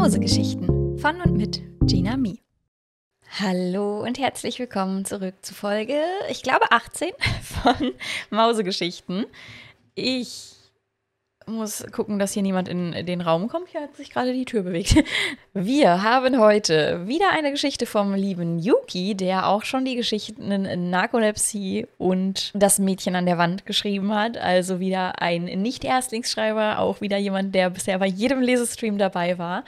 Mausegeschichten von und mit Gina Mi. Hallo und herzlich willkommen zurück zu Folge, ich glaube 18 von Mausegeschichten. Ich muss gucken, dass hier niemand in den Raum kommt. Hier hat sich gerade die Tür bewegt. Wir haben heute wieder eine Geschichte vom lieben Yuki, der auch schon die Geschichten Narkolepsie und das Mädchen an der Wand geschrieben hat. Also wieder ein Nicht-Erstlingsschreiber, auch wieder jemand, der bisher bei jedem Lesestream dabei war.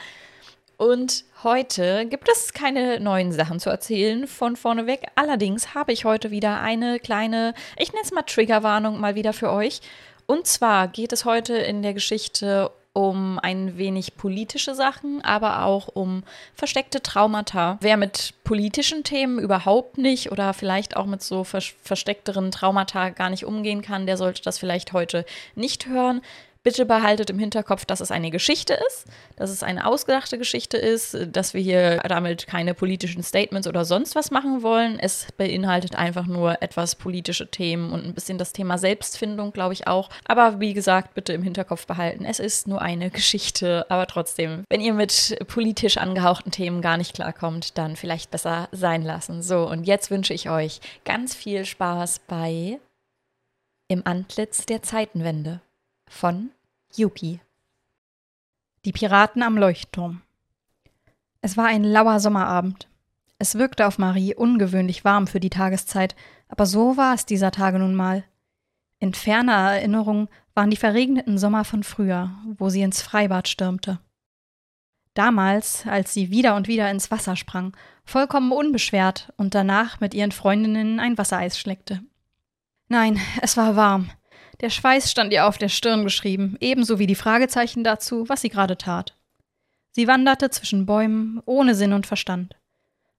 Und heute gibt es keine neuen Sachen zu erzählen von vorneweg. Allerdings habe ich heute wieder eine kleine, ich nenne es mal Triggerwarnung mal wieder für euch. Und zwar geht es heute in der Geschichte um ein wenig politische Sachen, aber auch um versteckte Traumata. Wer mit politischen Themen überhaupt nicht oder vielleicht auch mit so versteckteren Traumata gar nicht umgehen kann, der sollte das vielleicht heute nicht hören. Bitte behaltet im Hinterkopf, dass es eine Geschichte ist, dass es eine ausgedachte Geschichte ist, dass wir hier damit keine politischen Statements oder sonst was machen wollen. Es beinhaltet einfach nur etwas politische Themen und ein bisschen das Thema Selbstfindung, glaube ich auch. Aber wie gesagt, bitte im Hinterkopf behalten, es ist nur eine Geschichte. Aber trotzdem, wenn ihr mit politisch angehauchten Themen gar nicht klarkommt, dann vielleicht besser sein lassen. So, und jetzt wünsche ich euch ganz viel Spaß bei Im Antlitz der Zeitenwende von Yuki. Die Piraten am Leuchtturm. Es war ein lauer Sommerabend. Es wirkte auf Marie ungewöhnlich warm für die Tageszeit, aber so war es dieser Tage nun mal. In ferner Erinnerung waren die verregneten Sommer von früher, wo sie ins Freibad stürmte. Damals, als sie wieder und wieder ins Wasser sprang, vollkommen unbeschwert und danach mit ihren Freundinnen ein Wassereis schleckte. Nein, es war warm, der Schweiß stand ihr auf der Stirn geschrieben, ebenso wie die Fragezeichen dazu, was sie gerade tat. Sie wanderte zwischen Bäumen, ohne Sinn und Verstand.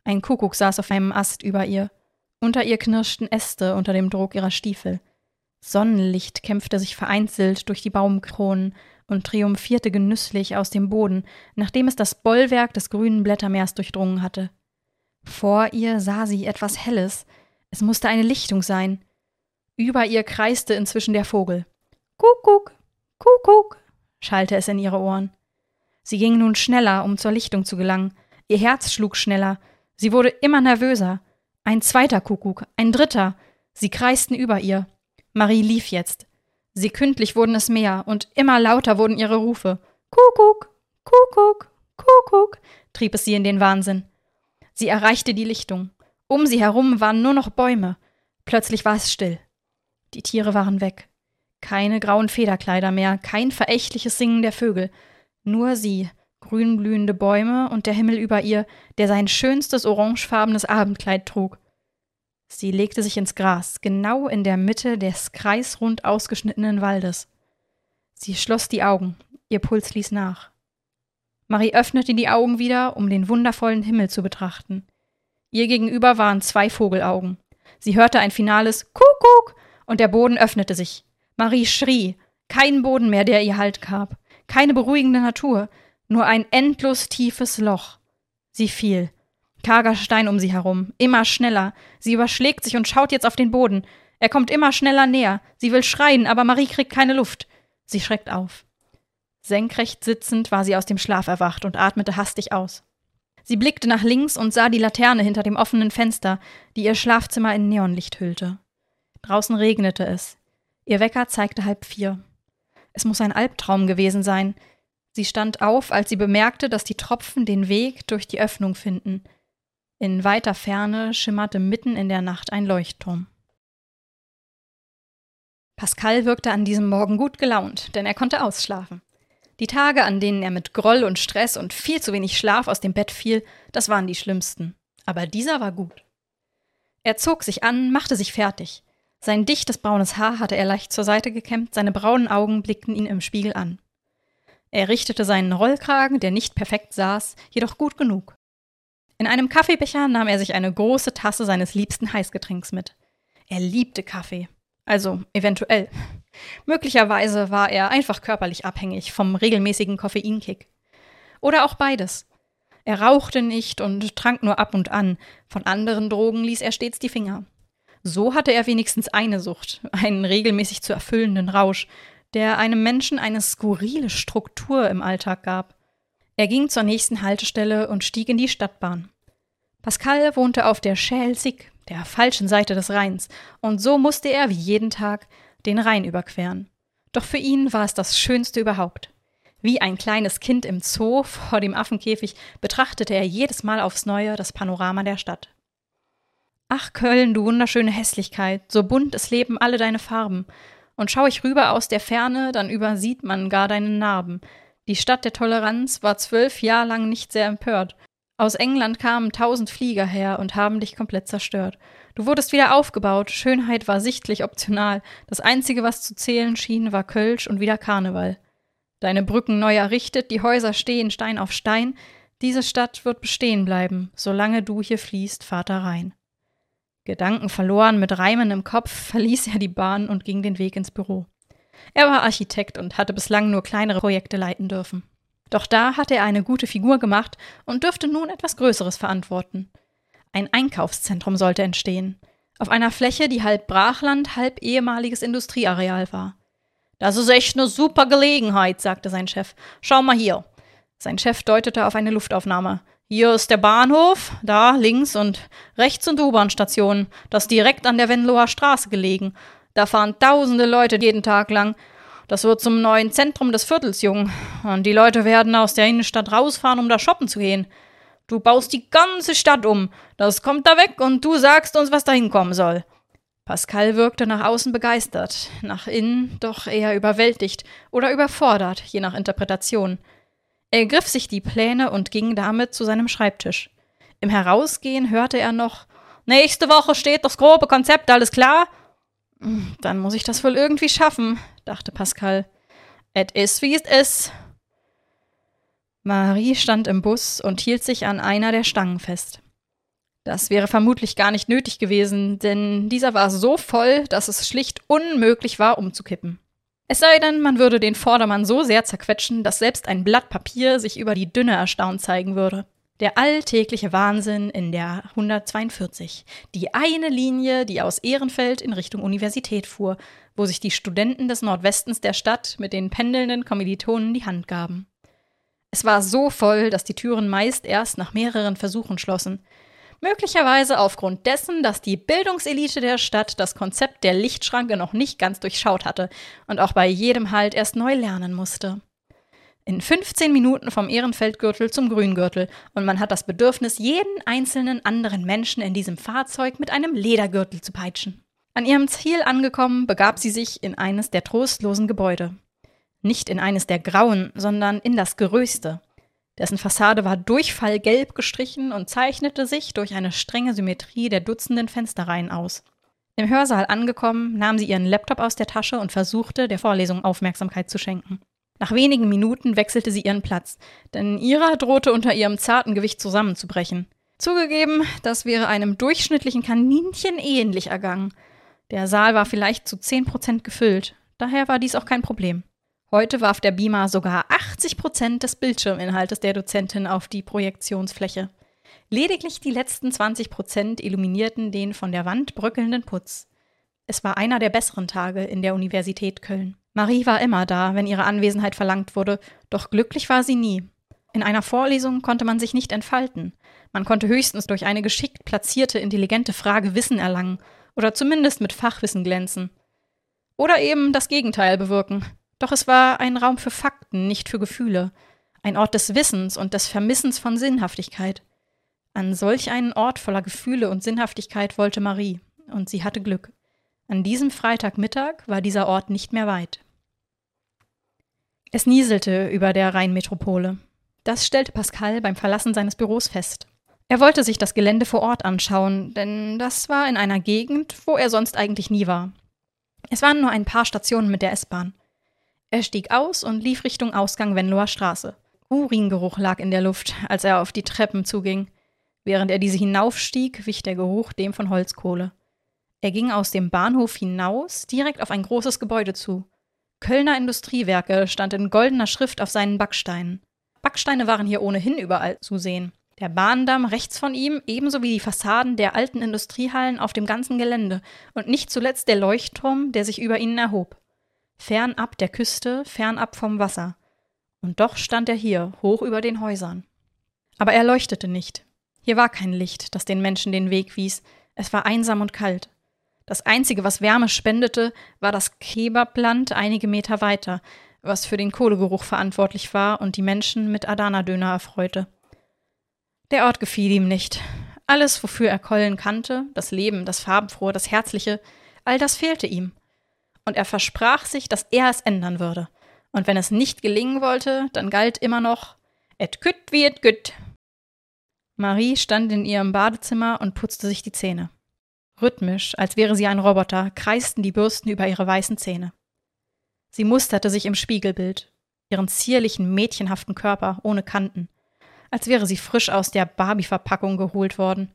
Ein Kuckuck saß auf einem Ast über ihr. Unter ihr knirschten Äste unter dem Druck ihrer Stiefel. Sonnenlicht kämpfte sich vereinzelt durch die Baumkronen und triumphierte genüsslich aus dem Boden, nachdem es das Bollwerk des grünen Blättermeers durchdrungen hatte. Vor ihr sah sie etwas Helles. Es musste eine Lichtung sein. Über ihr kreiste inzwischen der Vogel. Kuckuck, Kuckuck, schallte es in ihre Ohren. Sie ging nun schneller, um zur Lichtung zu gelangen. Ihr Herz schlug schneller. Sie wurde immer nervöser. Ein zweiter Kuckuck, ein dritter. Sie kreisten über ihr. Marie lief jetzt. Sekündlich wurden es mehr und immer lauter wurden ihre Rufe. Kuckuck, Kuckuck, Kuckuck, trieb es sie in den Wahnsinn. Sie erreichte die Lichtung. Um sie herum waren nur noch Bäume. Plötzlich war es still. Die Tiere waren weg. Keine grauen Federkleider mehr, kein verächtliches Singen der Vögel. Nur sie, grünblühende Bäume und der Himmel über ihr, der sein schönstes orangefarbenes Abendkleid trug. Sie legte sich ins Gras, genau in der Mitte des kreisrund ausgeschnittenen Waldes. Sie schloss die Augen, ihr Puls ließ nach. Marie öffnete die Augen wieder, um den wundervollen Himmel zu betrachten. Ihr gegenüber waren zwei Vogelaugen. Sie hörte ein finales Kuckuck und der Boden öffnete sich. Marie schrie. Kein Boden mehr, der ihr Halt gab. Keine beruhigende Natur. Nur ein endlos tiefes Loch. Sie fiel. Karger Stein um sie herum. Immer schneller. Sie überschlägt sich und schaut jetzt auf den Boden. Er kommt immer schneller näher. Sie will schreien, aber Marie kriegt keine Luft. Sie schreckt auf. Senkrecht sitzend war sie aus dem Schlaf erwacht und atmete hastig aus. Sie blickte nach links und sah die Laterne hinter dem offenen Fenster, die ihr Schlafzimmer in Neonlicht hüllte. Draußen regnete es. Ihr Wecker zeigte halb vier. Es muss ein Albtraum gewesen sein. Sie stand auf, als sie bemerkte, dass die Tropfen den Weg durch die Öffnung finden. In weiter Ferne schimmerte mitten in der Nacht ein Leuchtturm. Pascal wirkte an diesem Morgen gut gelaunt, denn er konnte ausschlafen. Die Tage, an denen er mit Groll und Stress und viel zu wenig Schlaf aus dem Bett fiel, das waren die schlimmsten. Aber dieser war gut. Er zog sich an, machte sich fertig. Sein dichtes braunes Haar hatte er leicht zur Seite gekämmt, seine braunen Augen blickten ihn im Spiegel an. Er richtete seinen Rollkragen, der nicht perfekt saß, jedoch gut genug. In einem Kaffeebecher nahm er sich eine große Tasse seines liebsten Heißgetränks mit. Er liebte Kaffee. Also eventuell. Möglicherweise war er einfach körperlich abhängig vom regelmäßigen Koffeinkick. Oder auch beides. Er rauchte nicht und trank nur ab und an, von anderen Drogen ließ er stets die Finger. So hatte er wenigstens eine Sucht, einen regelmäßig zu erfüllenden Rausch, der einem Menschen eine skurrile Struktur im Alltag gab. Er ging zur nächsten Haltestelle und stieg in die Stadtbahn. Pascal wohnte auf der Schelsig, der falschen Seite des Rheins, und so musste er wie jeden Tag den Rhein überqueren. Doch für ihn war es das Schönste überhaupt. Wie ein kleines Kind im Zoo vor dem Affenkäfig betrachtete er jedes Mal aufs Neue das Panorama der Stadt. Ach, Köln, du wunderschöne Hässlichkeit, so bunt es leben alle deine Farben. Und schau ich rüber aus der Ferne, dann übersieht man gar deine Narben. Die Stadt der Toleranz war zwölf Jahre lang nicht sehr empört. Aus England kamen tausend Flieger her und haben dich komplett zerstört. Du wurdest wieder aufgebaut, Schönheit war sichtlich optional. Das Einzige, was zu zählen schien, war Kölsch und wieder Karneval. Deine Brücken neu errichtet, die Häuser stehen Stein auf Stein. Diese Stadt wird bestehen bleiben, solange du hier fließt, Vater Rhein. Gedanken verloren mit Reimen im Kopf verließ er die Bahn und ging den Weg ins Büro. Er war Architekt und hatte bislang nur kleinere Projekte leiten dürfen. Doch da hatte er eine gute Figur gemacht und dürfte nun etwas Größeres verantworten. Ein Einkaufszentrum sollte entstehen. Auf einer Fläche, die halb Brachland, halb ehemaliges Industrieareal war. Das ist echt eine super Gelegenheit, sagte sein Chef. Schau mal hier. Sein Chef deutete auf eine Luftaufnahme. Hier ist der Bahnhof, da links und rechts sind U-Bahn-Stationen. Das direkt an der Venloer Straße gelegen. Da fahren tausende Leute jeden Tag lang. Das wird zum neuen Zentrum des Viertels, Jung. Und die Leute werden aus der Innenstadt rausfahren, um da shoppen zu gehen. Du baust die ganze Stadt um. Das kommt da weg und du sagst uns, was da hinkommen soll. Pascal wirkte nach außen begeistert, nach innen doch eher überwältigt oder überfordert, je nach Interpretation. Er griff sich die Pläne und ging damit zu seinem Schreibtisch. Im Herausgehen hörte er noch Nächste Woche steht das grobe Konzept, alles klar? Hm, dann muss ich das wohl irgendwie schaffen, dachte Pascal. Et is wie es is. Marie stand im Bus und hielt sich an einer der Stangen fest. Das wäre vermutlich gar nicht nötig gewesen, denn dieser war so voll, dass es schlicht unmöglich war, umzukippen. Es sei denn, man würde den Vordermann so sehr zerquetschen, dass selbst ein Blatt Papier sich über die Dünne erstaunt zeigen würde. Der alltägliche Wahnsinn in der 142. Die eine Linie, die aus Ehrenfeld in Richtung Universität fuhr, wo sich die Studenten des Nordwestens der Stadt mit den pendelnden Kommilitonen die Hand gaben. Es war so voll, dass die Türen meist erst nach mehreren Versuchen schlossen. Möglicherweise aufgrund dessen, dass die Bildungselite der Stadt das Konzept der Lichtschranke noch nicht ganz durchschaut hatte und auch bei jedem Halt erst neu lernen musste. In 15 Minuten vom Ehrenfeldgürtel zum Grüngürtel und man hat das Bedürfnis, jeden einzelnen anderen Menschen in diesem Fahrzeug mit einem Ledergürtel zu peitschen. An ihrem Ziel angekommen, begab sie sich in eines der trostlosen Gebäude. Nicht in eines der grauen, sondern in das größte, dessen Fassade war durchfallgelb gestrichen und zeichnete sich durch eine strenge Symmetrie der dutzenden Fensterreihen aus. Im Hörsaal angekommen, nahm sie ihren Laptop aus der Tasche und versuchte, der Vorlesung Aufmerksamkeit zu schenken. Nach wenigen Minuten wechselte sie ihren Platz, denn ihrer drohte unter ihrem zarten Gewicht zusammenzubrechen. Zugegeben, das wäre einem durchschnittlichen Kaninchen ähnlich ergangen. Der Saal war vielleicht zu zehn Prozent gefüllt, daher war dies auch kein Problem. Heute warf der Beamer sogar 80 Prozent des Bildschirminhaltes der Dozentin auf die Projektionsfläche. Lediglich die letzten 20 Prozent illuminierten den von der Wand bröckelnden Putz. Es war einer der besseren Tage in der Universität Köln. Marie war immer da, wenn ihre Anwesenheit verlangt wurde, doch glücklich war sie nie. In einer Vorlesung konnte man sich nicht entfalten. Man konnte höchstens durch eine geschickt platzierte, intelligente Frage Wissen erlangen oder zumindest mit Fachwissen glänzen. Oder eben das Gegenteil bewirken, doch es war ein Raum für Fakten, nicht für Gefühle, ein Ort des Wissens und des Vermissens von Sinnhaftigkeit. An solch einen Ort voller Gefühle und Sinnhaftigkeit wollte Marie, und sie hatte Glück. An diesem Freitagmittag war dieser Ort nicht mehr weit. Es nieselte über der Rheinmetropole. Das stellte Pascal beim Verlassen seines Büros fest. Er wollte sich das Gelände vor Ort anschauen, denn das war in einer Gegend, wo er sonst eigentlich nie war. Es waren nur ein paar Stationen mit der S-Bahn. Er stieg aus und lief Richtung Ausgang Venloer Straße. Uringeruch lag in der Luft, als er auf die Treppen zuging. Während er diese hinaufstieg, wich der Geruch dem von Holzkohle. Er ging aus dem Bahnhof hinaus direkt auf ein großes Gebäude zu. Kölner Industriewerke stand in goldener Schrift auf seinen Backsteinen. Backsteine waren hier ohnehin überall zu sehen. Der Bahndamm rechts von ihm, ebenso wie die Fassaden der alten Industriehallen auf dem ganzen Gelände und nicht zuletzt der Leuchtturm, der sich über ihnen erhob fernab der Küste, fernab vom Wasser. Und doch stand er hier, hoch über den Häusern. Aber er leuchtete nicht. Hier war kein Licht, das den Menschen den Weg wies. Es war einsam und kalt. Das Einzige, was Wärme spendete, war das Kebabland einige Meter weiter, was für den Kohlegeruch verantwortlich war und die Menschen mit Adana-Döner erfreute. Der Ort gefiel ihm nicht. Alles, wofür er Kollen kannte, das Leben, das Farbenfrohe, das Herzliche, all das fehlte ihm. Und er versprach sich, dass er es ändern würde. Und wenn es nicht gelingen wollte, dann galt immer noch et kütt wie et gütt. Marie stand in ihrem Badezimmer und putzte sich die Zähne. Rhythmisch, als wäre sie ein Roboter, kreisten die Bürsten über ihre weißen Zähne. Sie musterte sich im Spiegelbild, ihren zierlichen, mädchenhaften Körper ohne Kanten, als wäre sie frisch aus der Barbie-Verpackung geholt worden.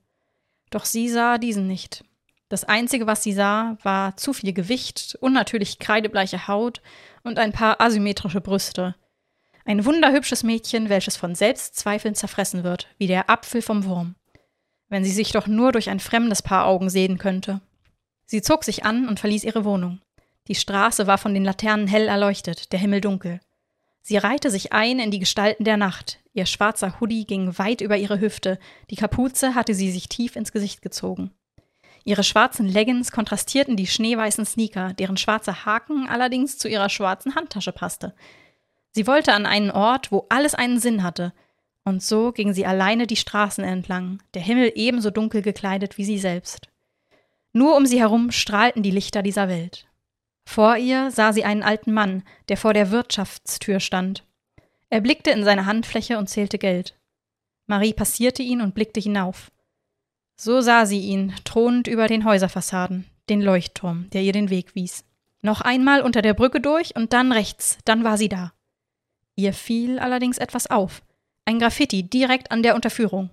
Doch sie sah diesen nicht. Das Einzige, was sie sah, war zu viel Gewicht, unnatürlich kreidebleiche Haut und ein paar asymmetrische Brüste. Ein wunderhübsches Mädchen, welches von Selbstzweifeln zerfressen wird, wie der Apfel vom Wurm. Wenn sie sich doch nur durch ein fremdes Paar Augen sehen könnte. Sie zog sich an und verließ ihre Wohnung. Die Straße war von den Laternen hell erleuchtet, der Himmel dunkel. Sie reihte sich ein in die Gestalten der Nacht. Ihr schwarzer Hoodie ging weit über ihre Hüfte, die Kapuze hatte sie sich tief ins Gesicht gezogen. Ihre schwarzen Leggings kontrastierten die schneeweißen Sneaker, deren schwarzer Haken allerdings zu ihrer schwarzen Handtasche passte. Sie wollte an einen Ort, wo alles einen Sinn hatte, und so ging sie alleine die Straßen entlang, der Himmel ebenso dunkel gekleidet wie sie selbst. Nur um sie herum strahlten die Lichter dieser Welt. Vor ihr sah sie einen alten Mann, der vor der Wirtschaftstür stand. Er blickte in seine Handfläche und zählte Geld. Marie passierte ihn und blickte hinauf. So sah sie ihn, thronend über den Häuserfassaden, den Leuchtturm, der ihr den Weg wies. Noch einmal unter der Brücke durch und dann rechts, dann war sie da. Ihr fiel allerdings etwas auf. Ein Graffiti direkt an der Unterführung.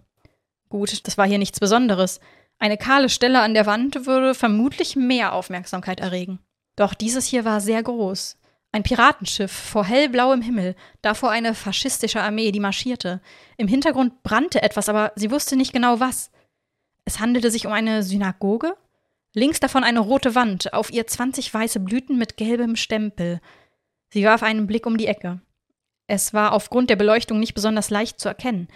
Gut, das war hier nichts Besonderes. Eine kahle Stelle an der Wand würde vermutlich mehr Aufmerksamkeit erregen. Doch dieses hier war sehr groß. Ein Piratenschiff vor hellblauem Himmel, davor eine faschistische Armee, die marschierte. Im Hintergrund brannte etwas, aber sie wusste nicht genau was. Es handelte sich um eine Synagoge. Links davon eine rote Wand, auf ihr 20 weiße Blüten mit gelbem Stempel. Sie warf einen Blick um die Ecke. Es war aufgrund der Beleuchtung nicht besonders leicht zu erkennen.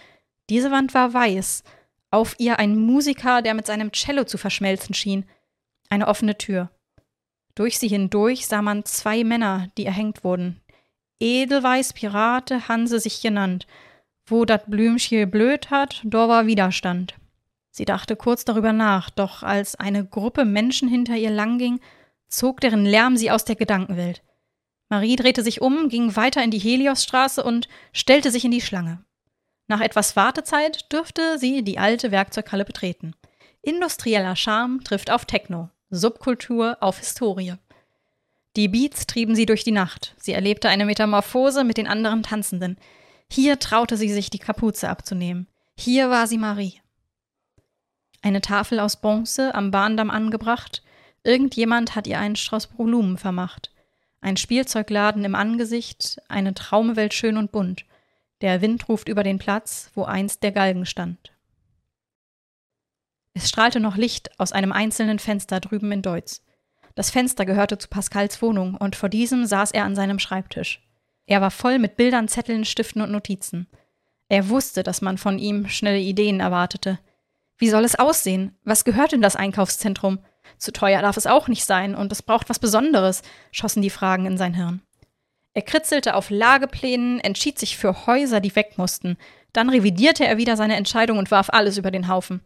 Diese Wand war weiß, auf ihr ein Musiker, der mit seinem Cello zu verschmelzen schien. Eine offene Tür. Durch sie hindurch sah man zwei Männer, die erhängt wurden. Edelweiß Pirate Hanse sich genannt. Wo dat Blümchen blöd hat, do war Widerstand. Sie dachte kurz darüber nach, doch als eine Gruppe Menschen hinter ihr langging, zog deren Lärm sie aus der Gedankenwelt. Marie drehte sich um, ging weiter in die Heliosstraße und stellte sich in die Schlange. Nach etwas Wartezeit dürfte sie die alte Werkzeughalle betreten. Industrieller Charme trifft auf Techno, Subkultur auf Historie. Die Beats trieben sie durch die Nacht. Sie erlebte eine Metamorphose mit den anderen Tanzenden. Hier traute sie sich die Kapuze abzunehmen. Hier war sie Marie. Eine Tafel aus Bronze am Bahndamm angebracht. Irgendjemand hat ihr einen Strauß Blumen vermacht. Ein Spielzeugladen im Angesicht, eine Traumwelt schön und bunt. Der Wind ruft über den Platz, wo einst der Galgen stand. Es strahlte noch Licht aus einem einzelnen Fenster drüben in Deutz. Das Fenster gehörte zu Pascals Wohnung und vor diesem saß er an seinem Schreibtisch. Er war voll mit Bildern, Zetteln, Stiften und Notizen. Er wusste, dass man von ihm schnelle Ideen erwartete. Wie soll es aussehen? Was gehört in das Einkaufszentrum? Zu teuer darf es auch nicht sein und es braucht was Besonderes, schossen die Fragen in sein Hirn. Er kritzelte auf Lageplänen, entschied sich für Häuser, die weg mussten. Dann revidierte er wieder seine Entscheidung und warf alles über den Haufen.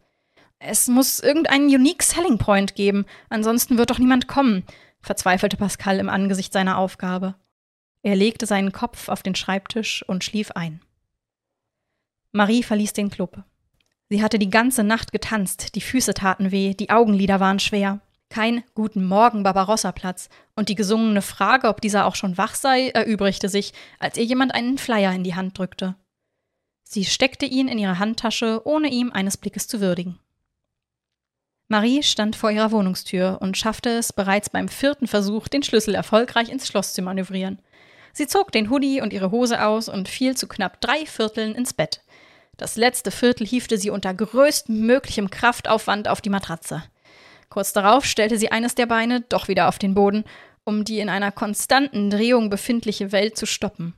Es muss irgendeinen Unique Selling Point geben, ansonsten wird doch niemand kommen, verzweifelte Pascal im Angesicht seiner Aufgabe. Er legte seinen Kopf auf den Schreibtisch und schlief ein. Marie verließ den Club. Sie hatte die ganze Nacht getanzt, die Füße taten weh, die Augenlider waren schwer. Kein Guten Morgen Barbarossa-Platz und die gesungene Frage, ob dieser auch schon wach sei, erübrigte sich, als ihr jemand einen Flyer in die Hand drückte. Sie steckte ihn in ihre Handtasche, ohne ihm eines Blickes zu würdigen. Marie stand vor ihrer Wohnungstür und schaffte es bereits beim vierten Versuch, den Schlüssel erfolgreich ins Schloss zu manövrieren. Sie zog den Hoodie und ihre Hose aus und fiel zu knapp drei Vierteln ins Bett. Das letzte Viertel hiefte sie unter größtmöglichem Kraftaufwand auf die Matratze. Kurz darauf stellte sie eines der Beine doch wieder auf den Boden, um die in einer konstanten Drehung befindliche Welt zu stoppen.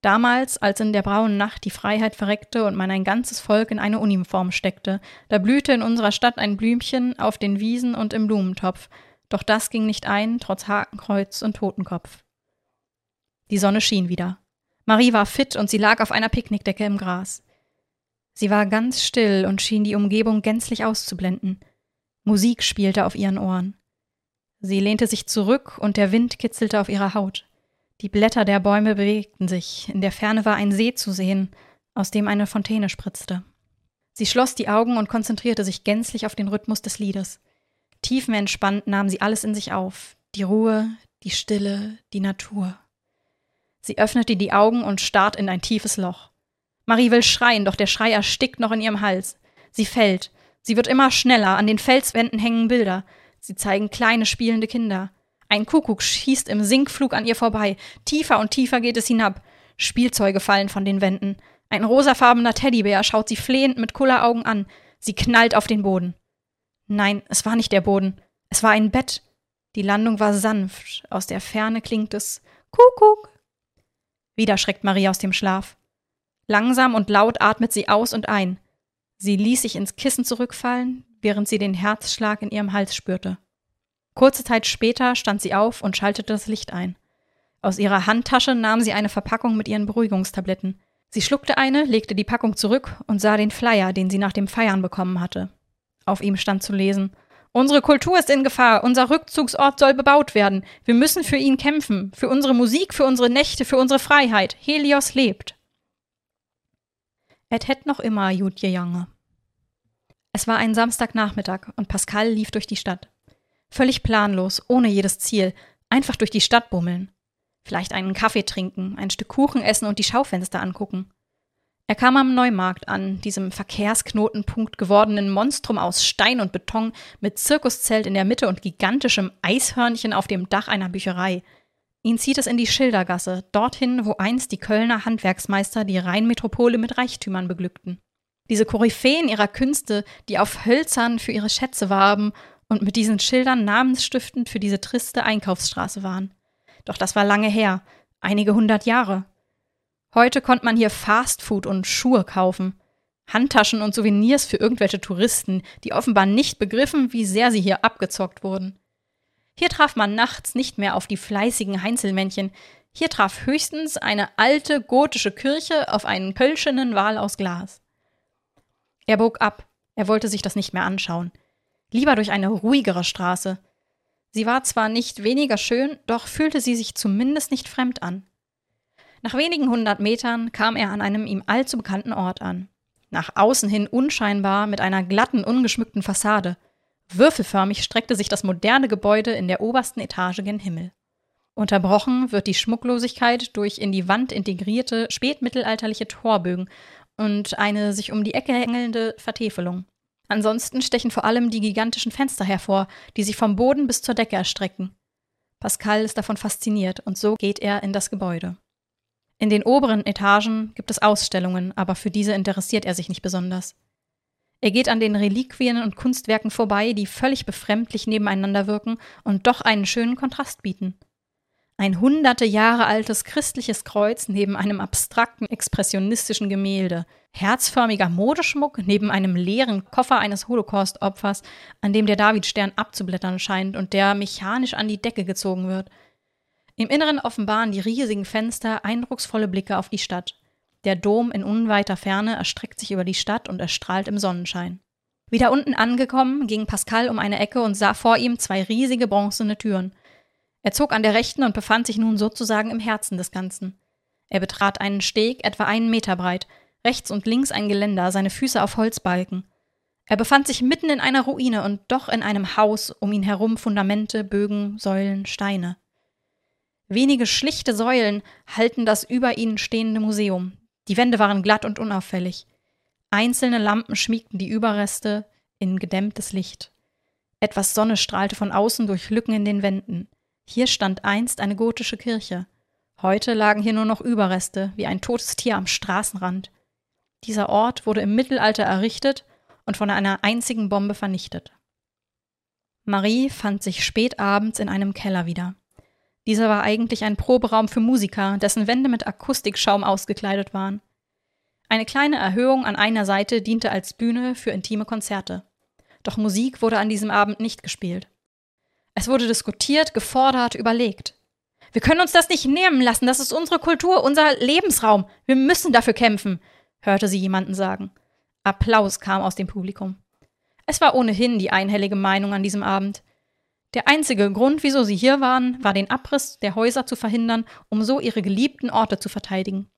Damals, als in der braunen Nacht die Freiheit verreckte und man ein ganzes Volk in eine Uniform steckte, da blühte in unserer Stadt ein Blümchen auf den Wiesen und im Blumentopf, doch das ging nicht ein, trotz Hakenkreuz und Totenkopf. Die Sonne schien wieder. Marie war fit und sie lag auf einer Picknickdecke im Gras. Sie war ganz still und schien die Umgebung gänzlich auszublenden. Musik spielte auf ihren Ohren. Sie lehnte sich zurück und der Wind kitzelte auf ihrer Haut. Die Blätter der Bäume bewegten sich, in der Ferne war ein See zu sehen, aus dem eine Fontäne spritzte. Sie schloss die Augen und konzentrierte sich gänzlich auf den Rhythmus des Liedes. Tiefenentspannt nahm sie alles in sich auf, die Ruhe, die Stille, die Natur. Sie öffnete die Augen und starrt in ein tiefes Loch. Marie will schreien, doch der Schrei erstickt noch in ihrem Hals. Sie fällt. Sie wird immer schneller, an den Felswänden hängen Bilder. Sie zeigen kleine spielende Kinder. Ein Kuckuck schießt im Sinkflug an ihr vorbei. Tiefer und tiefer geht es hinab. Spielzeuge fallen von den Wänden. Ein rosafarbener Teddybär schaut sie flehend mit Kulleraugen an. Sie knallt auf den Boden. Nein, es war nicht der Boden. Es war ein Bett. Die Landung war sanft. Aus der Ferne klingt es Kuckuck. Wieder schreckt Marie aus dem Schlaf. Langsam und laut atmet sie aus und ein. Sie ließ sich ins Kissen zurückfallen, während sie den Herzschlag in ihrem Hals spürte. Kurze Zeit später stand sie auf und schaltete das Licht ein. Aus ihrer Handtasche nahm sie eine Verpackung mit ihren Beruhigungstabletten. Sie schluckte eine, legte die Packung zurück und sah den Flyer, den sie nach dem Feiern bekommen hatte. Auf ihm stand zu lesen Unsere Kultur ist in Gefahr, unser Rückzugsort soll bebaut werden. Wir müssen für ihn kämpfen, für unsere Musik, für unsere Nächte, für unsere Freiheit. Helios lebt. Et het noch immer Jutje Jange. Es war ein Samstagnachmittag und Pascal lief durch die Stadt. Völlig planlos, ohne jedes Ziel, einfach durch die Stadt bummeln. Vielleicht einen Kaffee trinken, ein Stück Kuchen essen und die Schaufenster angucken. Er kam am Neumarkt an, diesem Verkehrsknotenpunkt gewordenen Monstrum aus Stein und Beton mit Zirkuszelt in der Mitte und gigantischem Eishörnchen auf dem Dach einer Bücherei. Ihn zieht es in die Schildergasse, dorthin, wo einst die Kölner Handwerksmeister die Rheinmetropole mit Reichtümern beglückten. Diese Koryphäen ihrer Künste, die auf Hölzern für ihre Schätze warben und mit diesen Schildern namensstiftend für diese triste Einkaufsstraße waren. Doch das war lange her, einige hundert Jahre. Heute konnte man hier Fastfood und Schuhe kaufen, Handtaschen und Souvenirs für irgendwelche Touristen, die offenbar nicht begriffen, wie sehr sie hier abgezockt wurden. Hier traf man nachts nicht mehr auf die fleißigen Heinzelmännchen, hier traf höchstens eine alte gotische Kirche auf einen kölschenen Wal aus Glas. Er bog ab, er wollte sich das nicht mehr anschauen lieber durch eine ruhigere Straße. Sie war zwar nicht weniger schön, doch fühlte sie sich zumindest nicht fremd an. Nach wenigen hundert Metern kam er an einem ihm allzu bekannten Ort an. Nach außen hin unscheinbar mit einer glatten, ungeschmückten Fassade. Würfelförmig streckte sich das moderne Gebäude in der obersten Etage gen Himmel. Unterbrochen wird die Schmucklosigkeit durch in die Wand integrierte spätmittelalterliche Torbögen und eine sich um die Ecke hängelnde Vertäfelung. Ansonsten stechen vor allem die gigantischen Fenster hervor, die sich vom Boden bis zur Decke erstrecken. Pascal ist davon fasziniert und so geht er in das Gebäude. In den oberen Etagen gibt es Ausstellungen, aber für diese interessiert er sich nicht besonders. Er geht an den Reliquien und Kunstwerken vorbei, die völlig befremdlich nebeneinander wirken und doch einen schönen Kontrast bieten. Ein hunderte Jahre altes christliches Kreuz neben einem abstrakten expressionistischen Gemälde, herzförmiger Modeschmuck neben einem leeren Koffer eines Holocaust-Opfers, an dem der Davidstern abzublättern scheint und der mechanisch an die Decke gezogen wird. Im Inneren offenbaren die riesigen Fenster eindrucksvolle Blicke auf die Stadt. Der Dom in unweiter Ferne erstreckt sich über die Stadt und erstrahlt im Sonnenschein. Wieder unten angekommen, ging Pascal um eine Ecke und sah vor ihm zwei riesige bronzene Türen. Er zog an der rechten und befand sich nun sozusagen im Herzen des Ganzen. Er betrat einen Steg, etwa einen Meter breit, rechts und links ein Geländer, seine Füße auf Holzbalken. Er befand sich mitten in einer Ruine und doch in einem Haus, um ihn herum Fundamente, Bögen, Säulen, Steine. Wenige schlichte Säulen halten das über ihnen stehende Museum. Die Wände waren glatt und unauffällig. Einzelne Lampen schmiegten die Überreste in gedämmtes Licht. Etwas Sonne strahlte von außen durch Lücken in den Wänden. Hier stand einst eine gotische Kirche. Heute lagen hier nur noch Überreste, wie ein totes Tier am Straßenrand. Dieser Ort wurde im Mittelalter errichtet und von einer einzigen Bombe vernichtet. Marie fand sich spät abends in einem Keller wieder. Dieser war eigentlich ein Proberaum für Musiker, dessen Wände mit Akustikschaum ausgekleidet waren. Eine kleine Erhöhung an einer Seite diente als Bühne für intime Konzerte. Doch Musik wurde an diesem Abend nicht gespielt. Es wurde diskutiert, gefordert, überlegt. Wir können uns das nicht nehmen lassen, das ist unsere Kultur, unser Lebensraum. Wir müssen dafür kämpfen, hörte sie jemanden sagen. Applaus kam aus dem Publikum. Es war ohnehin die einhellige Meinung an diesem Abend. Der einzige Grund, wieso sie hier waren, war den Abriss der Häuser zu verhindern, um so ihre geliebten Orte zu verteidigen.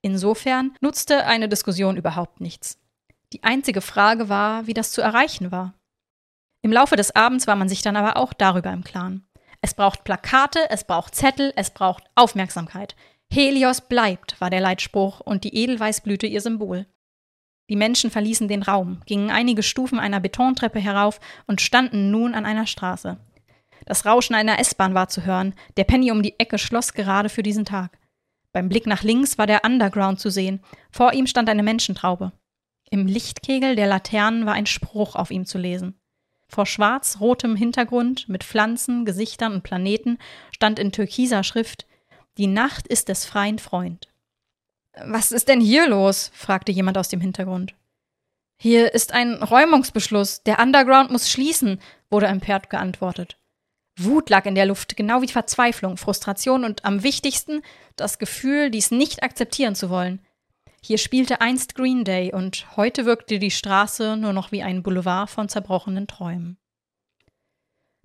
Insofern nutzte eine Diskussion überhaupt nichts. Die einzige Frage war, wie das zu erreichen war. Im Laufe des Abends war man sich dann aber auch darüber im Klaren. Es braucht Plakate, es braucht Zettel, es braucht Aufmerksamkeit. Helios bleibt, war der Leitspruch und die Edelweißblüte ihr Symbol. Die Menschen verließen den Raum, gingen einige Stufen einer Betontreppe herauf und standen nun an einer Straße. Das Rauschen einer S-Bahn war zu hören, der Penny um die Ecke schloss gerade für diesen Tag. Beim Blick nach links war der Underground zu sehen, vor ihm stand eine Menschentraube. Im Lichtkegel der Laternen war ein Spruch auf ihm zu lesen. Vor schwarz-rotem Hintergrund mit Pflanzen, Gesichtern und Planeten stand in türkiser Schrift Die Nacht ist des freien Freund. Was ist denn hier los? fragte jemand aus dem Hintergrund. Hier ist ein Räumungsbeschluss. Der Underground muss schließen, wurde empört geantwortet. Wut lag in der Luft, genau wie Verzweiflung, Frustration und am wichtigsten das Gefühl, dies nicht akzeptieren zu wollen. Hier spielte einst Green Day und heute wirkte die Straße nur noch wie ein Boulevard von zerbrochenen Träumen.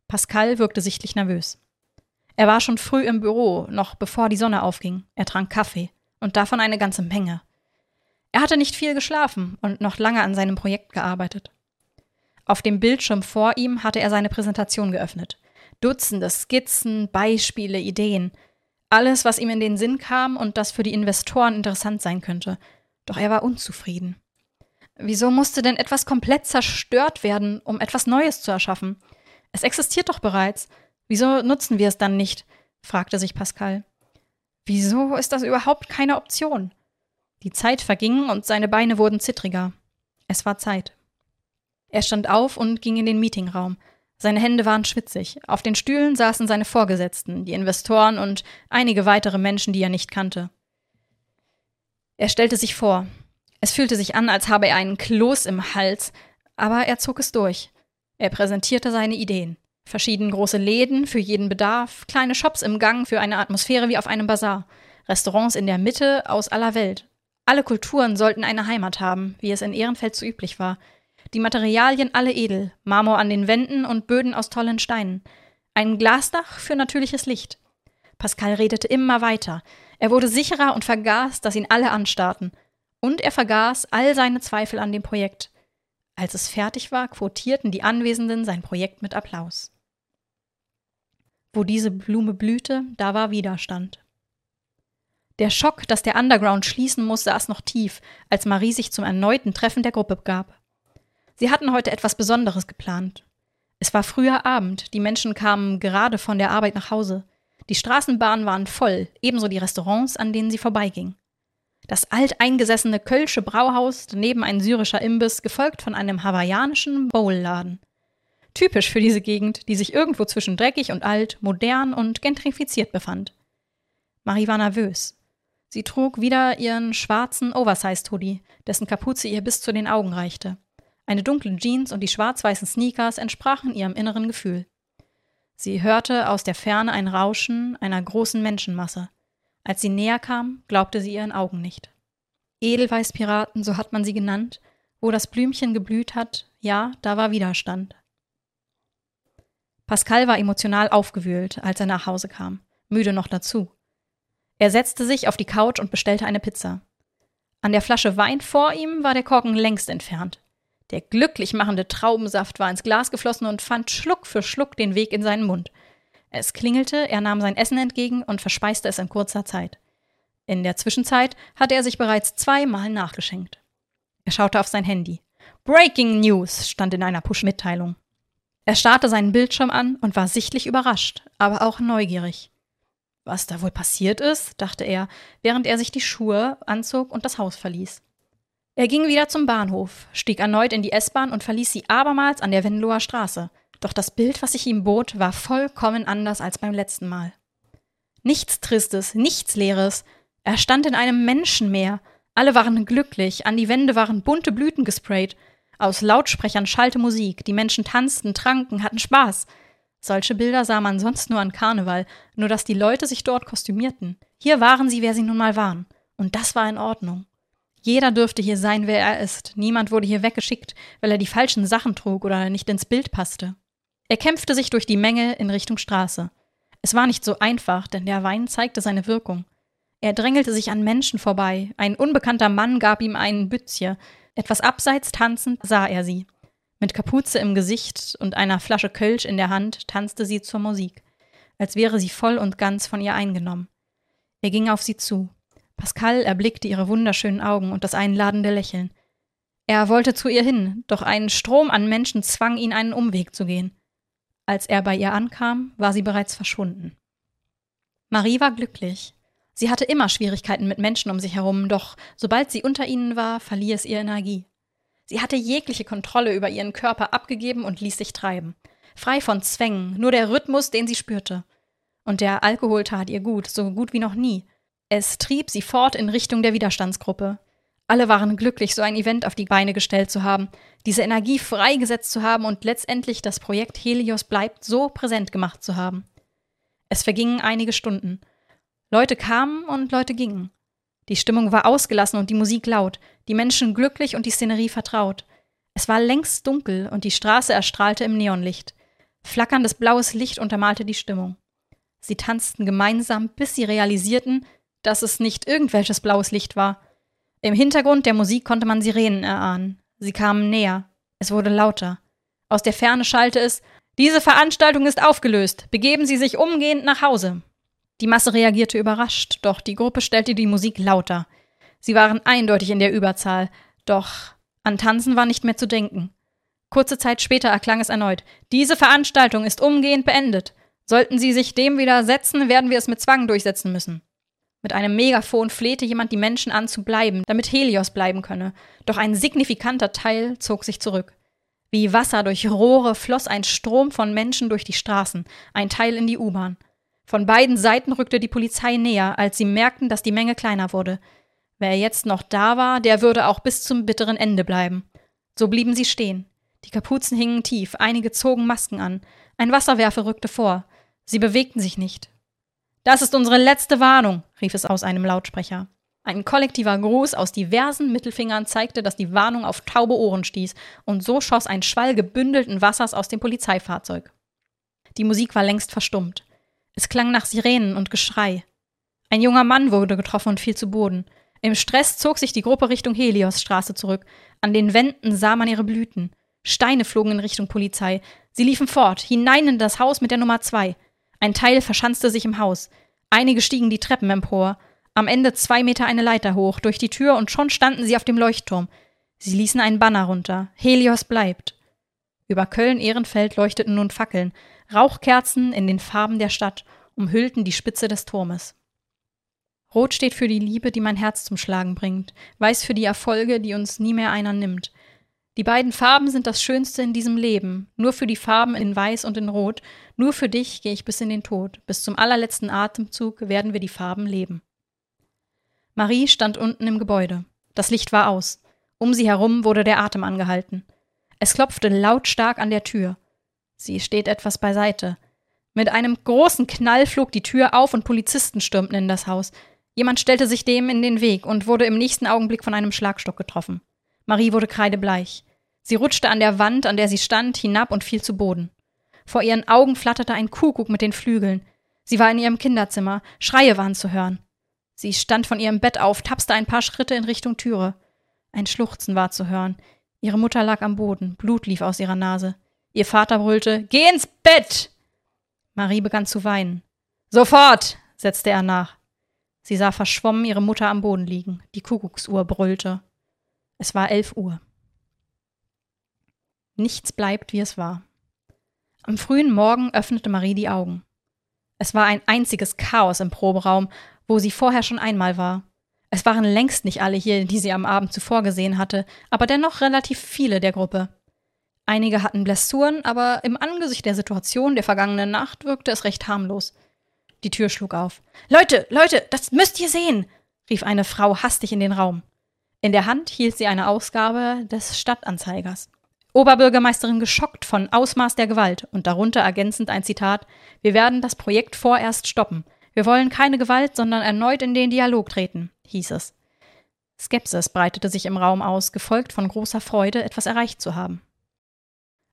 Pascal wirkte sichtlich nervös. Er war schon früh im Büro, noch bevor die Sonne aufging. Er trank Kaffee und davon eine ganze Menge. Er hatte nicht viel geschlafen und noch lange an seinem Projekt gearbeitet. Auf dem Bildschirm vor ihm hatte er seine Präsentation geöffnet. Dutzende Skizzen, Beispiele, Ideen. Alles, was ihm in den Sinn kam und das für die Investoren interessant sein könnte. Doch er war unzufrieden. Wieso musste denn etwas komplett zerstört werden, um etwas Neues zu erschaffen? Es existiert doch bereits. Wieso nutzen wir es dann nicht? fragte sich Pascal. Wieso ist das überhaupt keine Option? Die Zeit verging und seine Beine wurden zittriger. Es war Zeit. Er stand auf und ging in den Meetingraum. Seine Hände waren schwitzig. Auf den Stühlen saßen seine Vorgesetzten, die Investoren und einige weitere Menschen, die er nicht kannte. Er stellte sich vor. Es fühlte sich an, als habe er einen Kloß im Hals, aber er zog es durch. Er präsentierte seine Ideen. Verschieden große Läden für jeden Bedarf, kleine Shops im Gang für eine Atmosphäre wie auf einem Bazar, Restaurants in der Mitte aus aller Welt. Alle Kulturen sollten eine Heimat haben, wie es in Ehrenfeld so üblich war. Die Materialien alle edel, Marmor an den Wänden und Böden aus tollen Steinen. Ein Glasdach für natürliches Licht. Pascal redete immer weiter. Er wurde sicherer und vergaß, dass ihn alle anstarrten. Und er vergaß all seine Zweifel an dem Projekt. Als es fertig war, quotierten die Anwesenden sein Projekt mit Applaus. Wo diese Blume blühte, da war Widerstand. Der Schock, dass der Underground schließen muss, saß noch tief, als Marie sich zum erneuten Treffen der Gruppe gab. Sie hatten heute etwas Besonderes geplant. Es war früher Abend, die Menschen kamen gerade von der Arbeit nach Hause. Die Straßenbahnen waren voll, ebenso die Restaurants, an denen sie vorbeiging. Das alteingesessene Kölsche Brauhaus, daneben ein syrischer Imbiss, gefolgt von einem hawaiianischen Bowlladen. Typisch für diese Gegend, die sich irgendwo zwischen dreckig und alt, modern und gentrifiziert befand. Marie war nervös. Sie trug wieder ihren schwarzen Oversized-Hoodie, dessen Kapuze ihr bis zu den Augen reichte. Eine dunkle Jeans und die schwarz-weißen Sneakers entsprachen ihrem inneren Gefühl. Sie hörte aus der Ferne ein Rauschen einer großen Menschenmasse. Als sie näher kam, glaubte sie ihren Augen nicht. Edelweißpiraten, so hat man sie genannt, wo das Blümchen geblüht hat, ja, da war Widerstand. Pascal war emotional aufgewühlt, als er nach Hause kam, müde noch dazu. Er setzte sich auf die Couch und bestellte eine Pizza. An der Flasche Wein vor ihm war der Korken längst entfernt. Der glücklich machende Traubensaft war ins Glas geflossen und fand Schluck für Schluck den Weg in seinen Mund. Es klingelte, er nahm sein Essen entgegen und verspeiste es in kurzer Zeit. In der Zwischenzeit hatte er sich bereits zweimal nachgeschenkt. Er schaute auf sein Handy. Breaking News stand in einer Push-Mitteilung. Er starrte seinen Bildschirm an und war sichtlich überrascht, aber auch neugierig. Was da wohl passiert ist, dachte er, während er sich die Schuhe anzog und das Haus verließ. Er ging wieder zum Bahnhof, stieg erneut in die S-Bahn und verließ sie abermals an der Venloer Straße. Doch das Bild, was sich ihm bot, war vollkommen anders als beim letzten Mal. Nichts Tristes, nichts Leeres. Er stand in einem Menschenmeer. Alle waren glücklich, an die Wände waren bunte Blüten gesprayt. Aus Lautsprechern schallte Musik, die Menschen tanzten, tranken, hatten Spaß. Solche Bilder sah man sonst nur an Karneval, nur dass die Leute sich dort kostümierten. Hier waren sie, wer sie nun mal waren. Und das war in Ordnung. Jeder dürfte hier sein, wer er ist. Niemand wurde hier weggeschickt, weil er die falschen Sachen trug oder nicht ins Bild passte. Er kämpfte sich durch die Menge in Richtung Straße. Es war nicht so einfach, denn der Wein zeigte seine Wirkung. Er drängelte sich an Menschen vorbei. Ein unbekannter Mann gab ihm einen Bützje. Etwas abseits tanzend sah er sie. Mit Kapuze im Gesicht und einer Flasche Kölsch in der Hand tanzte sie zur Musik, als wäre sie voll und ganz von ihr eingenommen. Er ging auf sie zu. Pascal erblickte ihre wunderschönen Augen und das einladende Lächeln. Er wollte zu ihr hin, doch ein Strom an Menschen zwang ihn, einen Umweg zu gehen. Als er bei ihr ankam, war sie bereits verschwunden. Marie war glücklich. Sie hatte immer Schwierigkeiten mit Menschen um sich herum, doch sobald sie unter ihnen war, verlieh es ihr Energie. Sie hatte jegliche Kontrolle über ihren Körper abgegeben und ließ sich treiben. Frei von Zwängen, nur der Rhythmus, den sie spürte. Und der Alkohol tat ihr gut, so gut wie noch nie. Es trieb sie fort in Richtung der Widerstandsgruppe. Alle waren glücklich, so ein Event auf die Beine gestellt zu haben, diese Energie freigesetzt zu haben und letztendlich das Projekt Helios bleibt so präsent gemacht zu haben. Es vergingen einige Stunden. Leute kamen und Leute gingen. Die Stimmung war ausgelassen und die Musik laut, die Menschen glücklich und die Szenerie vertraut. Es war längst dunkel und die Straße erstrahlte im Neonlicht. Flackerndes blaues Licht untermalte die Stimmung. Sie tanzten gemeinsam, bis sie realisierten, dass es nicht irgendwelches blaues Licht war. Im Hintergrund der Musik konnte man Sirenen erahnen. Sie kamen näher. Es wurde lauter. Aus der Ferne schallte es Diese Veranstaltung ist aufgelöst. Begeben Sie sich umgehend nach Hause. Die Masse reagierte überrascht, doch die Gruppe stellte die Musik lauter. Sie waren eindeutig in der Überzahl, doch an Tanzen war nicht mehr zu denken. Kurze Zeit später erklang es erneut. Diese Veranstaltung ist umgehend beendet. Sollten Sie sich dem widersetzen, werden wir es mit Zwang durchsetzen müssen. Mit einem Megafon flehte jemand die Menschen an zu bleiben, damit Helios bleiben könne, doch ein signifikanter Teil zog sich zurück. Wie Wasser durch Rohre floss ein Strom von Menschen durch die Straßen, ein Teil in die U-Bahn. Von beiden Seiten rückte die Polizei näher, als sie merkten, dass die Menge kleiner wurde. Wer jetzt noch da war, der würde auch bis zum bitteren Ende bleiben. So blieben sie stehen. Die Kapuzen hingen tief, einige zogen Masken an. Ein Wasserwerfer rückte vor. Sie bewegten sich nicht. Das ist unsere letzte Warnung, rief es aus einem Lautsprecher. Ein kollektiver Gruß aus diversen Mittelfingern zeigte, dass die Warnung auf taube Ohren stieß, und so schoss ein Schwall gebündelten Wassers aus dem Polizeifahrzeug. Die Musik war längst verstummt. Es klang nach Sirenen und Geschrei. Ein junger Mann wurde getroffen und fiel zu Boden. Im Stress zog sich die Gruppe Richtung Heliosstraße zurück. An den Wänden sah man ihre Blüten. Steine flogen in Richtung Polizei. Sie liefen fort, hinein in das Haus mit der Nummer zwei. Ein Teil verschanzte sich im Haus. Einige stiegen die Treppen empor. Am Ende zwei Meter eine Leiter hoch, durch die Tür und schon standen sie auf dem Leuchtturm. Sie ließen einen Banner runter. Helios bleibt. Über Köln-Ehrenfeld leuchteten nun Fackeln. Rauchkerzen in den Farben der Stadt umhüllten die Spitze des Turmes. Rot steht für die Liebe, die mein Herz zum Schlagen bringt, weiß für die Erfolge, die uns nie mehr einer nimmt, die beiden Farben sind das Schönste in diesem Leben. Nur für die Farben in Weiß und in Rot, nur für dich gehe ich bis in den Tod. Bis zum allerletzten Atemzug werden wir die Farben leben. Marie stand unten im Gebäude. Das Licht war aus. Um sie herum wurde der Atem angehalten. Es klopfte lautstark an der Tür. Sie steht etwas beiseite. Mit einem großen Knall flog die Tür auf und Polizisten stürmten in das Haus. Jemand stellte sich dem in den Weg und wurde im nächsten Augenblick von einem Schlagstock getroffen. Marie wurde kreidebleich. Sie rutschte an der Wand, an der sie stand, hinab und fiel zu Boden. Vor ihren Augen flatterte ein Kuckuck mit den Flügeln. Sie war in ihrem Kinderzimmer. Schreie waren zu hören. Sie stand von ihrem Bett auf, tapste ein paar Schritte in Richtung Türe. Ein Schluchzen war zu hören. Ihre Mutter lag am Boden, Blut lief aus ihrer Nase. Ihr Vater brüllte: Geh ins Bett! Marie begann zu weinen. Sofort! setzte er nach. Sie sah verschwommen ihre Mutter am Boden liegen. Die Kuckucksuhr brüllte. Es war elf Uhr. Nichts bleibt, wie es war. Am frühen Morgen öffnete Marie die Augen. Es war ein einziges Chaos im Proberaum, wo sie vorher schon einmal war. Es waren längst nicht alle hier, die sie am Abend zuvor gesehen hatte, aber dennoch relativ viele der Gruppe. Einige hatten Blessuren, aber im Angesicht der Situation der vergangenen Nacht wirkte es recht harmlos. Die Tür schlug auf. Leute, Leute, das müsst ihr sehen, rief eine Frau hastig in den Raum. In der Hand hielt sie eine Ausgabe des Stadtanzeigers. Oberbürgermeisterin geschockt von Ausmaß der Gewalt und darunter ergänzend ein Zitat Wir werden das Projekt vorerst stoppen. Wir wollen keine Gewalt, sondern erneut in den Dialog treten, hieß es. Skepsis breitete sich im Raum aus, gefolgt von großer Freude, etwas erreicht zu haben.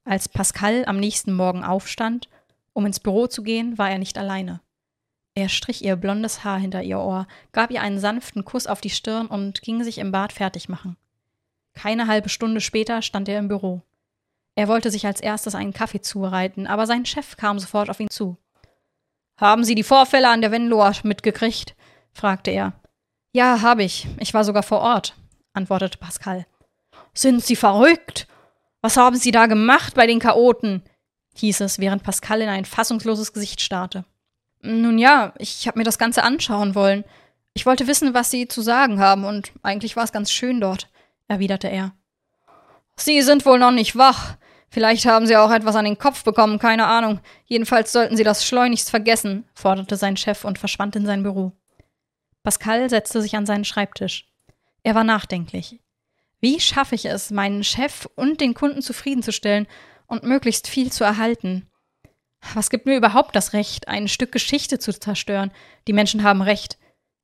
Als Pascal am nächsten Morgen aufstand, um ins Büro zu gehen, war er nicht alleine. Er strich ihr blondes Haar hinter ihr Ohr, gab ihr einen sanften Kuss auf die Stirn und ging sich im Bad fertig machen. Keine halbe Stunde später stand er im Büro. Er wollte sich als erstes einen Kaffee zubereiten, aber sein Chef kam sofort auf ihn zu. Haben Sie die Vorfälle an der Venloa mitgekriegt? fragte er. Ja, habe ich. Ich war sogar vor Ort, antwortete Pascal. Sind Sie verrückt? Was haben Sie da gemacht bei den Chaoten? hieß es, während Pascal in ein fassungsloses Gesicht starrte. Nun ja, ich habe mir das Ganze anschauen wollen. Ich wollte wissen, was Sie zu sagen haben, und eigentlich war es ganz schön dort, erwiderte er. Sie sind wohl noch nicht wach. Vielleicht haben Sie auch etwas an den Kopf bekommen, keine Ahnung. Jedenfalls sollten Sie das schleunigst vergessen, forderte sein Chef und verschwand in sein Büro. Pascal setzte sich an seinen Schreibtisch. Er war nachdenklich. Wie schaffe ich es, meinen Chef und den Kunden zufriedenzustellen und möglichst viel zu erhalten? Was gibt mir überhaupt das Recht, ein Stück Geschichte zu zerstören? Die Menschen haben Recht.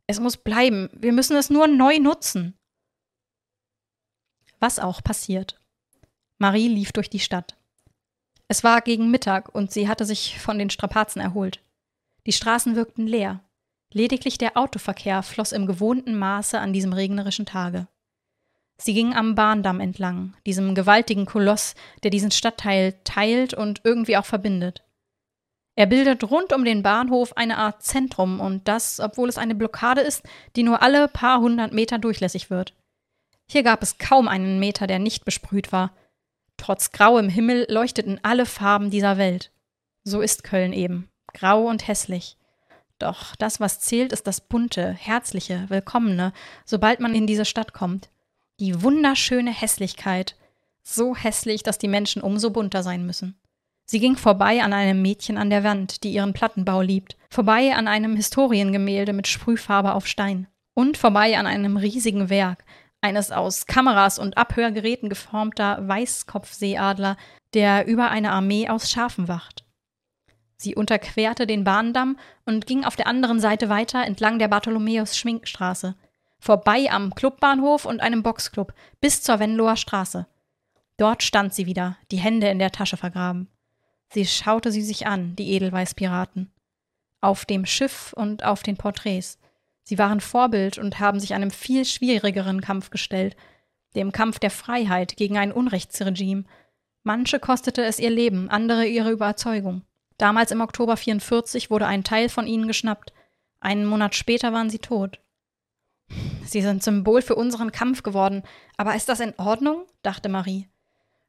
Es muss bleiben. Wir müssen es nur neu nutzen. Was auch passiert. Marie lief durch die Stadt. Es war gegen Mittag und sie hatte sich von den Strapazen erholt. Die Straßen wirkten leer. Lediglich der Autoverkehr floss im gewohnten Maße an diesem regnerischen Tage. Sie ging am Bahndamm entlang, diesem gewaltigen Koloss, der diesen Stadtteil teilt und irgendwie auch verbindet. Er bildet rund um den Bahnhof eine Art Zentrum und das, obwohl es eine Blockade ist, die nur alle paar hundert Meter durchlässig wird. Hier gab es kaum einen Meter, der nicht besprüht war, Trotz grauem Himmel leuchteten alle Farben dieser Welt. So ist Köln eben, grau und hässlich. Doch das, was zählt, ist das bunte, herzliche, willkommene, sobald man in diese Stadt kommt. Die wunderschöne Hässlichkeit, so hässlich, dass die Menschen umso bunter sein müssen. Sie ging vorbei an einem Mädchen an der Wand, die ihren Plattenbau liebt, vorbei an einem Historiengemälde mit Sprühfarbe auf Stein und vorbei an einem riesigen Werk, eines aus Kameras und Abhörgeräten geformter Weißkopfseeadler, der über eine Armee aus Schafen wacht. Sie unterquerte den Bahndamm und ging auf der anderen Seite weiter entlang der Bartholomäus-Schminkstraße, vorbei am Clubbahnhof und einem Boxclub bis zur Venloer Straße. Dort stand sie wieder, die Hände in der Tasche vergraben. Sie schaute sie sich an, die Edelweißpiraten. Auf dem Schiff und auf den Porträts. Sie waren Vorbild und haben sich einem viel schwierigeren Kampf gestellt, dem Kampf der Freiheit gegen ein Unrechtsregime. Manche kostete es ihr Leben, andere ihre Überzeugung. Damals im Oktober 44 wurde ein Teil von ihnen geschnappt. Einen Monat später waren sie tot. Sie sind Symbol für unseren Kampf geworden. Aber ist das in Ordnung? dachte Marie.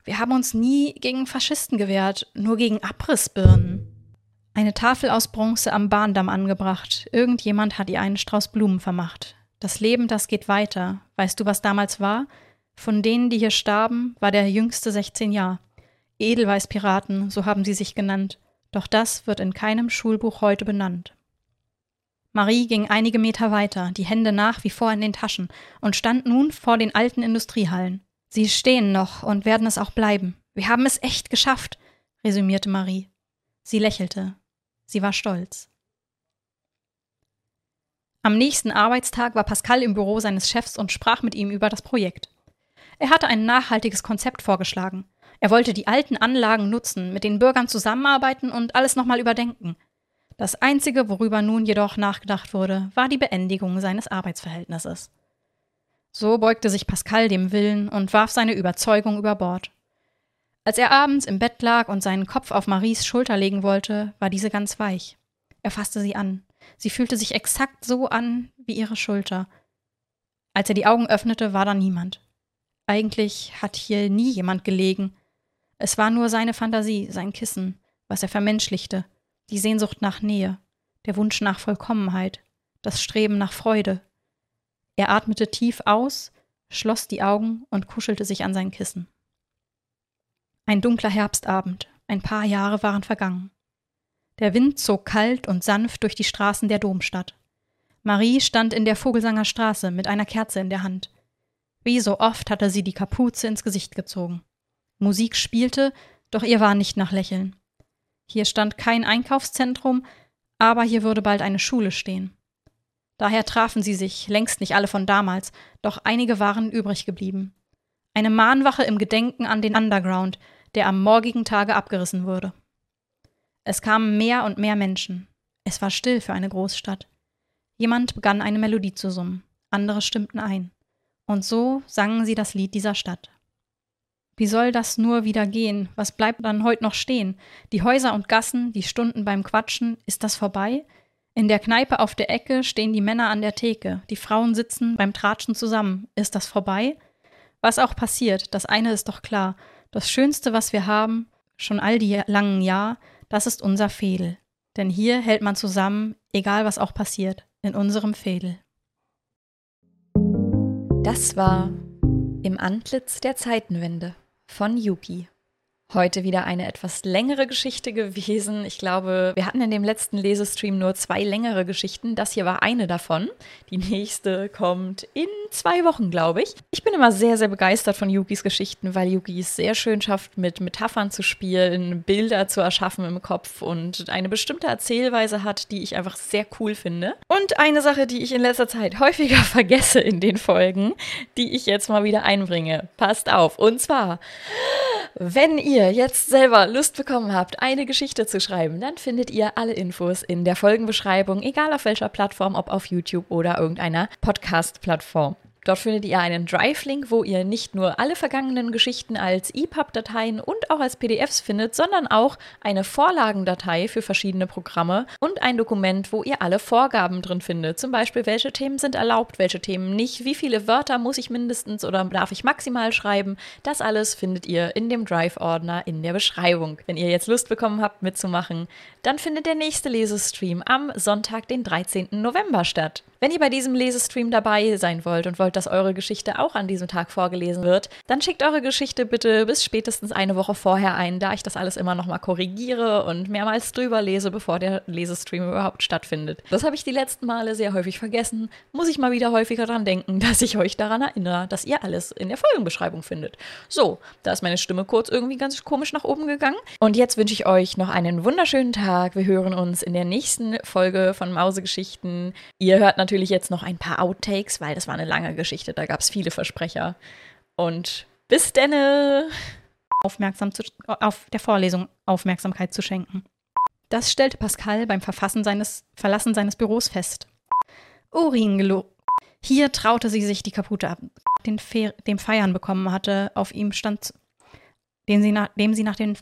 Wir haben uns nie gegen Faschisten gewehrt, nur gegen Abrissbirnen. Eine Tafel aus Bronze am Bahndamm angebracht. Irgendjemand hat ihr einen Strauß Blumen vermacht. Das Leben, das geht weiter. Weißt du, was damals war? Von denen, die hier starben, war der jüngste 16 Jahre. Edelweißpiraten, so haben sie sich genannt. Doch das wird in keinem Schulbuch heute benannt. Marie ging einige Meter weiter, die Hände nach wie vor in den Taschen, und stand nun vor den alten Industriehallen. Sie stehen noch und werden es auch bleiben. Wir haben es echt geschafft, resümierte Marie. Sie lächelte. Sie war stolz. Am nächsten Arbeitstag war Pascal im Büro seines Chefs und sprach mit ihm über das Projekt. Er hatte ein nachhaltiges Konzept vorgeschlagen. Er wollte die alten Anlagen nutzen, mit den Bürgern zusammenarbeiten und alles nochmal überdenken. Das Einzige, worüber nun jedoch nachgedacht wurde, war die Beendigung seines Arbeitsverhältnisses. So beugte sich Pascal dem Willen und warf seine Überzeugung über Bord. Als er abends im Bett lag und seinen Kopf auf Maries Schulter legen wollte, war diese ganz weich. Er fasste sie an. Sie fühlte sich exakt so an wie ihre Schulter. Als er die Augen öffnete, war da niemand. Eigentlich hat hier nie jemand gelegen. Es war nur seine Fantasie, sein Kissen, was er vermenschlichte, die Sehnsucht nach Nähe, der Wunsch nach Vollkommenheit, das Streben nach Freude. Er atmete tief aus, schloss die Augen und kuschelte sich an sein Kissen. Ein dunkler Herbstabend, ein paar Jahre waren vergangen. Der Wind zog kalt und sanft durch die Straßen der Domstadt. Marie stand in der Vogelsanger Straße mit einer Kerze in der Hand. Wie so oft hatte sie die Kapuze ins Gesicht gezogen. Musik spielte, doch ihr war nicht nach Lächeln. Hier stand kein Einkaufszentrum, aber hier würde bald eine Schule stehen. Daher trafen sie sich, längst nicht alle von damals, doch einige waren übrig geblieben. Eine Mahnwache im Gedenken an den Underground, der am morgigen Tage abgerissen wurde. Es kamen mehr und mehr Menschen. Es war still für eine Großstadt. Jemand begann eine Melodie zu summen, andere stimmten ein. Und so sangen sie das Lied dieser Stadt. Wie soll das nur wieder gehen? Was bleibt dann heute noch stehen? Die Häuser und Gassen, die Stunden beim Quatschen, ist das vorbei? In der Kneipe auf der Ecke stehen die Männer an der Theke, die Frauen sitzen beim Tratschen zusammen. Ist das vorbei? Was auch passiert, das eine ist doch klar. Das Schönste, was wir haben, schon all die langen Jahr, das ist unser Fädel. Denn hier hält man zusammen, egal was auch passiert, in unserem Fädel. Das war Im Antlitz der Zeitenwende von Yuki. Heute wieder eine etwas längere Geschichte gewesen. Ich glaube, wir hatten in dem letzten Lesestream nur zwei längere Geschichten. Das hier war eine davon. Die nächste kommt in zwei Wochen, glaube ich. Ich bin immer sehr, sehr begeistert von Yukis Geschichten, weil Yuki es sehr schön schafft, mit Metaphern zu spielen, Bilder zu erschaffen im Kopf und eine bestimmte Erzählweise hat, die ich einfach sehr cool finde. Und eine Sache, die ich in letzter Zeit häufiger vergesse in den Folgen, die ich jetzt mal wieder einbringe. Passt auf. Und zwar wenn ihr jetzt selber Lust bekommen habt, eine Geschichte zu schreiben, dann findet ihr alle Infos in der Folgenbeschreibung, egal auf welcher Plattform, ob auf YouTube oder irgendeiner Podcast-Plattform. Dort findet ihr einen Drive-Link, wo ihr nicht nur alle vergangenen Geschichten als EPUB-Dateien und auch als PDFs findet, sondern auch eine Vorlagendatei für verschiedene Programme und ein Dokument, wo ihr alle Vorgaben drin findet. Zum Beispiel, welche Themen sind erlaubt, welche Themen nicht, wie viele Wörter muss ich mindestens oder darf ich maximal schreiben. Das alles findet ihr in dem Drive-Ordner in der Beschreibung. Wenn ihr jetzt Lust bekommen habt, mitzumachen, dann findet der nächste Lesestream am Sonntag, den 13. November statt. Wenn ihr bei diesem Lesestream dabei sein wollt und wollt, dass eure Geschichte auch an diesem Tag vorgelesen wird, dann schickt eure Geschichte bitte bis spätestens eine Woche vorher ein, da ich das alles immer nochmal korrigiere und mehrmals drüber lese, bevor der Lesestream überhaupt stattfindet. Das habe ich die letzten Male sehr häufig vergessen. Muss ich mal wieder häufiger daran denken, dass ich euch daran erinnere, dass ihr alles in der Folgenbeschreibung findet. So, da ist meine Stimme kurz irgendwie ganz komisch nach oben gegangen. Und jetzt wünsche ich euch noch einen wunderschönen Tag. Wir hören uns in der nächsten Folge von Mausegeschichten. Ihr hört natürlich jetzt noch ein paar Outtakes, weil das war eine lange Geschichte, da gab es viele Versprecher. Und bis denne! Aufmerksam zu, auf der Vorlesung Aufmerksamkeit zu schenken. Das stellte Pascal beim Verfassen seines, Verlassen seines Büros fest. Uringelo. Hier traute sie sich die Kapute ab, den Fe dem Feiern bekommen hatte. Auf ihm stand, den sie dem sie nach den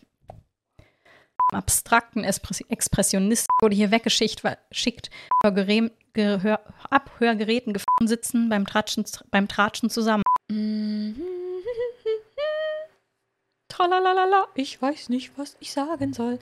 abstrakten Expressionisten wurde hier weggeschickt, schickt, Gehör Abhörgeräten gefangen sitzen beim Tratschen, beim Tratschen zusammen. Tralalala, ich weiß nicht, was ich sagen soll.